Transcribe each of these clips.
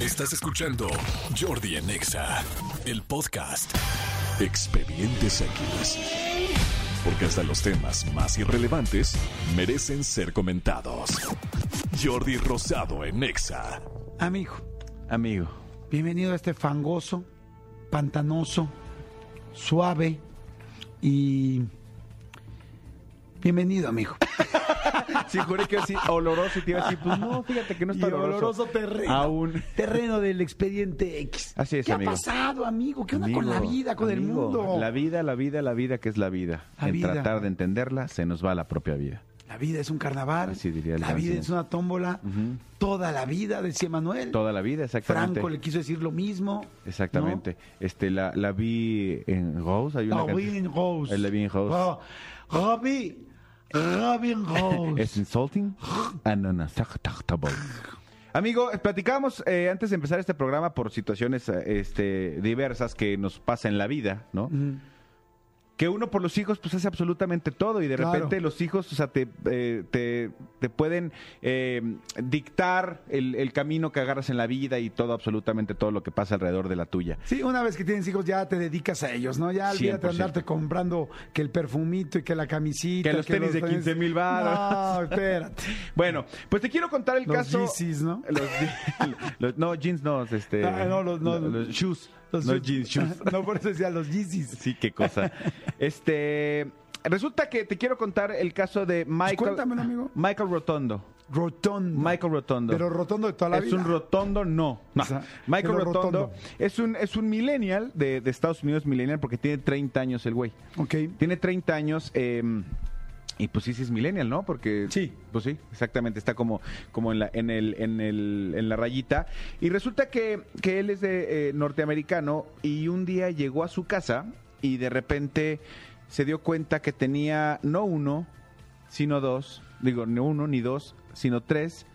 Estás escuchando Jordi en Exa, el podcast. Expedientes X. Porque hasta los temas más irrelevantes merecen ser comentados. Jordi Rosado en Exa. Amigo, Amigo, bienvenido a este fangoso, pantanoso, suave y... Bienvenido, amigo. sí, juré que así oloroso y te iba a decir, pues no, fíjate que no Y está oloroso. oloroso terreno. Aún. Terreno del expediente X. Así es, ¿Qué amigo. ha pasado, amigo? ¿Qué onda con la vida, con el mundo? La vida, la vida, la vida, que es la vida. La en vida. tratar de entenderla, se nos va la propia vida. La vida es un carnaval. Así diría el La vida es una tómbola. Toda la vida, decía Manuel. Toda la vida, exactamente. Franco le quiso decir lo mismo. Exactamente. Este, la, la vi en Rose. Hay una ¿no? canción- Robin Rose. La vi en Rose. Oh, Robin. Robin Rose. ¿Es insulting? and unacceptable. Amigo, platicábamos eh, antes de empezar este programa por situaciones eh, este, diversas que nos pasa en la vida, ¿no? Mm. Que uno por los hijos pues hace absolutamente todo y de Claro. repente los hijos, o sea, te, eh, te, te pueden eh, dictar el, el camino que agarras en la vida y todo, absolutamente todo lo que pasa alrededor de la tuya. Sí, una vez que tienes hijos ya te dedicas a ellos, ¿no? Ya olvídate de 100%. andarte comprando que el perfumito y que la camisita. Que los tenis de 15,000 varos. No, espérate. Bueno, pues te quiero contar el Los caso... Yeezys, ¿no? Los, los- no, jeans no, este... Ah, no, los- no, los shoes. Los no jeans, shoes. No, por eso decía los Yeezys. Sí, qué cosa. Este, resulta que te quiero contar el caso de Michael. cuéntamelo, amigo. Michael Rotondo. Rotondo. Michael Rotondo. Pero rotondo de toda la es vida. un rotondo, no. No. O sea, Michael Rotondo, rotondo. es un es un millennial de, de Estados Unidos, millennial porque tiene 30 años el güey. Ok. Tiene 30 años eh, y pues sí, sí es millennial, ¿no? Porque Sí. pues sí, exactamente, está como, como en la, en el, en el, en la rayita. Y resulta que, que él es de eh, norteamericano y un día llegó a su casa y de repente se dio cuenta que tenía no uno, sino dos, digo, no uno ni dos, sino tres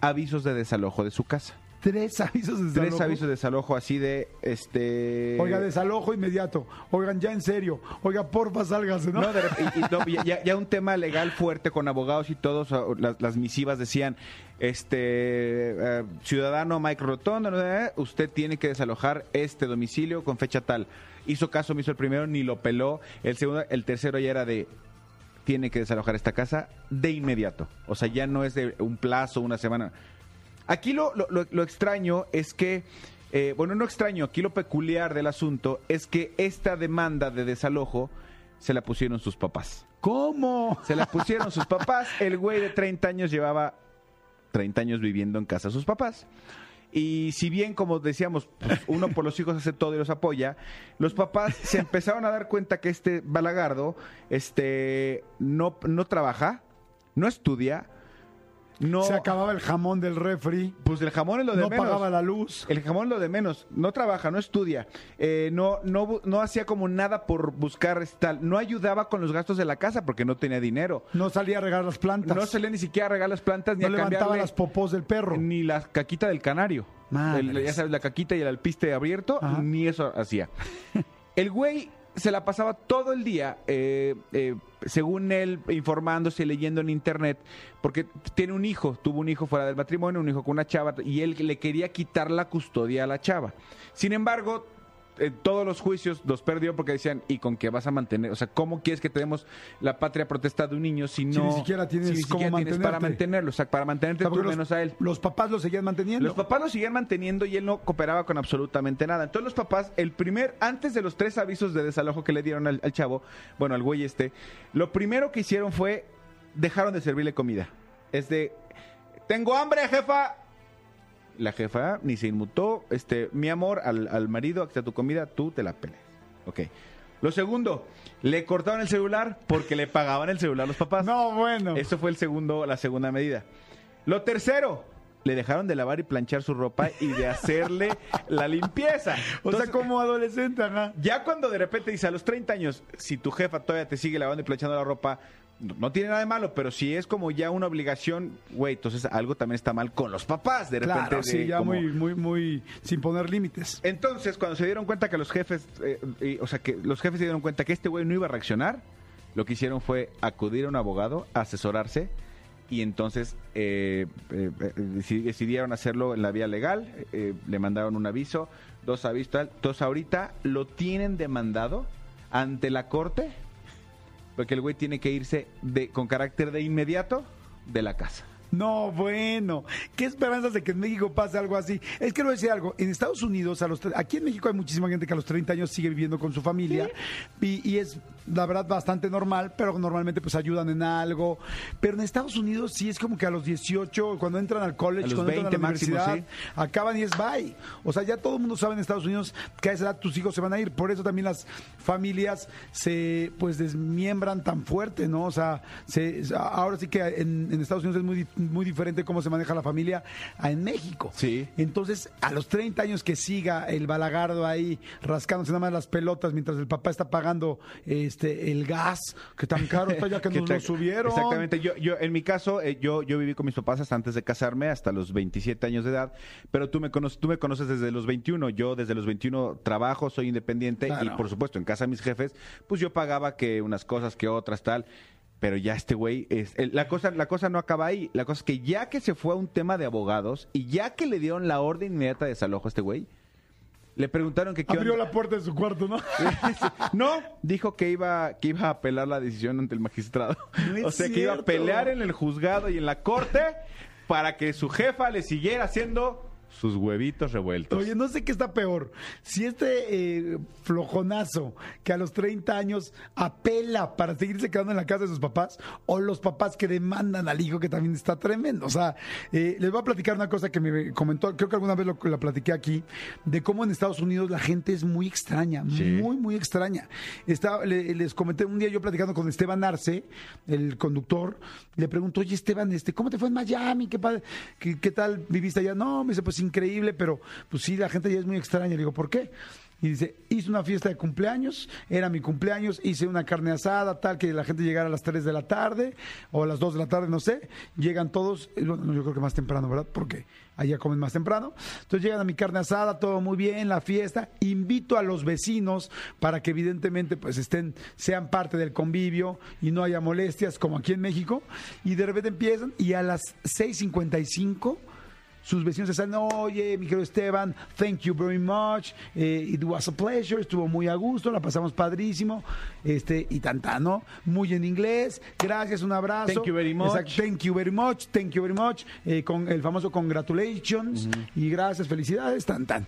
avisos de desalojo de su casa. Tres avisos de Tres desalojo. avisos de desalojo así de este Oiga, desalojo inmediato. Oigan, ya en serio. Oiga, porfa, sálgase, ¿no? No, de y- y no, ya- ya, un tema legal fuerte con abogados y todos, las, las misivas decían, este eh, ciudadano Mike Rotondo. Eh, usted tiene que desalojar este domicilio con fecha tal. Hizo caso, me hizo el primero, ni lo peló. El segundo, el tercero ya era de tiene que desalojar esta casa de inmediato. O sea, ya no es de un plazo, una semana. Aquí lo, lo- lo- extraño es que, eh, bueno, no extraño, aquí lo peculiar del asunto es que esta demanda de desalojo se la pusieron sus papás. ¿Cómo? Se la pusieron sus papás. El güey de 30 años llevaba 30 años viviendo en casa de sus papás. Y si bien, como decíamos, pues, uno por los hijos hace todo y los apoya, los papás se empezaron a dar cuenta que este balagardo este, no, no trabaja, no estudia, no... Se acababa el jamón del refri. Pues el jamón es lo de No menos. pagaba la luz. El jamón es lo de menos. No trabaja, no estudia. eh, no, no, no hacía como nada por buscar tal. No ayudaba con los gastos de la casa porque no tenía dinero. No salía a regar las plantas. No salía ni siquiera a regar las plantas ni No a levantaba las popós del perro. ni la caquita del canario. El- ya sabes, la caquita y el alpiste abierto, Ajá. ni eso hacía. El güey se la pasaba todo el día, eh, eh, según él, informándose, leyendo en internet, porque tiene un hijo, tuvo un hijo fuera del matrimonio, un hijo con una chava, y él le quería quitar la custodia a la chava. Sin embargo, eh, todos los juicios los perdió porque decían, ¿y con qué vas a mantener? O sea, ¿cómo quieres que tenemos la patria potestad de un niño si no... ni siquiera tienes si ni cómo siquiera tienes para mantenerlo? O sea, para mantenerte O sea, tú los- menos a él. Los papás lo seguían manteniendo. Los papás lo seguían manteniendo y él no cooperaba con absolutamente nada. Entonces los papás, el primer, antes de los tres avisos de desalojo que le dieron al, al chavo, bueno, al güey este, lo primero que hicieron fue, dejaron de servirle comida. Es de, tengo hambre, jefa. La jefa ni se inmutó, este, mi amor, al, al marido, aquí está tu comida, tú te la peles. Ok. Lo segundo, le cortaron el celular porque le pagaban el celular los papás. No, bueno. Eso fue el segundo, la segunda medida. Lo tercero, le dejaron de lavar y planchar su ropa y de hacerle la limpieza. o Entonces, sea, como adolescente, ajá. ya cuando de repente dice a los 30 años, si tu jefa todavía te sigue lavando y planchando la ropa, no, tiene nada de malo, pero si es como ya una obligación, güey, entonces algo también está mal con los papás. De repente, Claro, de sí, ya como- muy, muy, muy sin poner límites. Entonces, cuando se dieron cuenta que los jefes, eh, y- o sea, que los jefes se dieron cuenta que este güey no iba a reaccionar, lo que hicieron fue acudir a un abogado, asesorarse y entonces eh, eh, eh, deci- decidieron hacerlo en la vía legal, eh, le mandaron un aviso, dos avisos, tal. entonces ahorita lo tienen demandado ante la corte porque el güey tiene que irse de, con carácter de inmediato de la casa. No, bueno. ¿Qué esperanzas de que en México pase algo así? Es que le voy a decir algo. En Estados Unidos, a los aquí en México hay muchísima gente que a los 30 años sigue viviendo con su familia y, y es, la verdad, bastante normal, pero normalmente pues ayudan en algo. Pero en Estados Unidos sí es como que a los 18, cuando entran al college, A los cuando entran a la 20 máximo, universidad, acaban y es bye. O sea, ya todo el mundo sabe en Estados Unidos que a esa edad tus hijos se van a ir. Por eso también las familias se pues desmiembran tan fuerte, ¿no? O sea, se, ahora sí que en, en Estados Unidos es muy, muy diferente cómo se maneja la familia a en México. Sí. Entonces, a los 30 años que siga el balagardo ahí rascándose nada más las pelotas mientras el papá está pagando este el gas, que tan caro está ya que ¿Qué nos lo subieron. Exactamente. Yo, yo, en mi caso, eh, yo, yo viví con mis papás hasta antes de casarme, hasta los 27 años de edad, pero tú me, conoces, tú me conoces desde los 21. Yo desde los 21 trabajo, soy independiente Claro. y por supuesto en casa de mis jefes, pues yo pagaba que unas cosas, que otras, tal. Pero ya este güey, es, la, cosa, la cosa no acaba ahí. La cosa es que ya que se fue a un tema de abogados y ya que le dieron la orden inmediata de desalojo a este güey, le preguntaron que qué Abrió onda. la puerta de su cuarto, ¿no? No, dijo que iba, que iba a apelar la decisión ante el magistrado. No o sea, que iba a pelear en el juzgado y en la corte para que su jefa le siguiera haciendo sus huevitos revueltos. Oye, no sé qué está peor. Si este eh, flojonazo que a los 30 años apela para seguirse quedando en la casa de sus papás, o los papás que demandan al hijo, que también está tremendo. O sea, eh, les voy a platicar una cosa que me comentó, creo que alguna vez lo, la platiqué aquí, de cómo en Estados Unidos la gente es muy extraña, Sí. muy, muy extraña. Le- les comenté un día yo platicando con Esteban Arce, el conductor, le pregunto, oye Esteban, este, ¿cómo te fue en Miami? ¿Qué, padre- qué, qué tal viviste allá? No, me dice, pues increíble, pero pues sí, la gente ya es muy extraña. Le digo, ¿por qué? Y dice, hice una fiesta de cumpleaños, era mi cumpleaños, hice una carne asada, tal, que la gente llegara a las 3 de la tarde o a las 2 de la tarde, no sé. Llegan todos, yo creo que más temprano, ¿verdad? Porque allá comen más temprano. Entonces llegan a mi carne asada, todo muy bien, la fiesta. Invito a los vecinos para que evidentemente pues estén, sean parte del convivio y no haya molestias como aquí en México. Y de repente empiezan y a las 6.55 sus vecinos se salen, oye, mi querido Esteban, thank you very much, eh, it was a pleasure, estuvo muy a gusto, la pasamos padrísimo, este, y tan, ¿no? Muy en inglés, gracias, un abrazo. Thank you very much. Exacto, thank you very much, thank you very much, eh, con el famoso congratulations, y gracias, felicidades, tan, tan.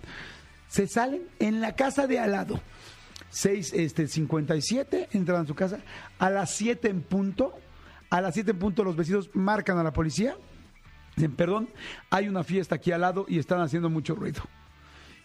Se salen en la casa de al lado. 6, este, 57, entran a su casa. A las 7 en punto, a las 7 en punto los vecinos marcan a la policía. Perdón, hay una fiesta aquí al lado y están haciendo mucho ruido.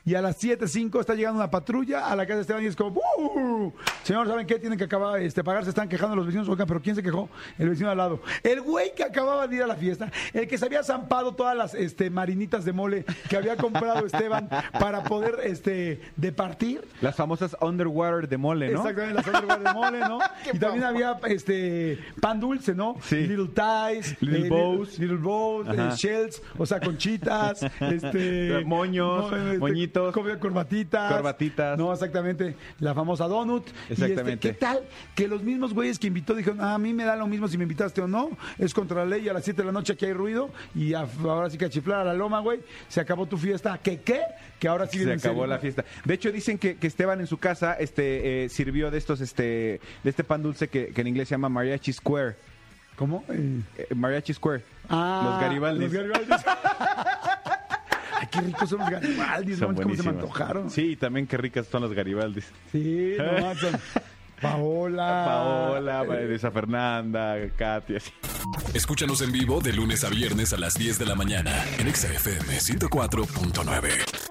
Y a las 7.05 está llegando una patrulla a la casa de Esteban y es como, "Uh, Señor, ¿saben qué? Tienen que acabar, este, pagar, se están quejando los vecinos. Oigan, pero ¿quién se quejó? El vecino al lado. El güey que acababa de ir a la fiesta, el que se había zampado todas las este, marinitas de mole que había comprado Esteban para poder este, departir. Las famosas underwater de mole, ¿no? Exactamente, las underwear de mole, ¿no? y también había este pan dulce, ¿no? Sí. Little ties, Little eh, bows. little bows, eh, shells, o sea, conchitas, este Moños, moñitos. Comida- corbatitas, Corbatitas. No, exactamente, la famosa donut. Y, este, Exactamente. ¿Qué tal que los mismos güeyes que invitó dijeron, "Ah, a mí me da lo mismo si me invitaste o no, es contra la ley a las 7 de la noche aquí hay ruido y a- ahora sí que a chiflar a la loma, güey, se acabó tu fiesta. ¿Qué qué? Que ahora sí se viene en acabó serio. la fiesta. De hecho, dicen que, que Esteban en su casa este, eh, sirvió de estos, este, de este pan dulce que, que en inglés se llama mariachi square. ¿Cómo? Eh, Eh, mariachi square. Ah, los Garibaldis. Los Garibaldis. Qué ricos son los Garibaldis, Son no cómo se me antojaron. Sí, y también qué ricas son los Garibaldis. Sí, no manches. Paola. Paola, Vanessa Fernanda, Katia. sí. Escúchanos en vivo de lunes a viernes a las 10 de la mañana en Exa FM 104.9.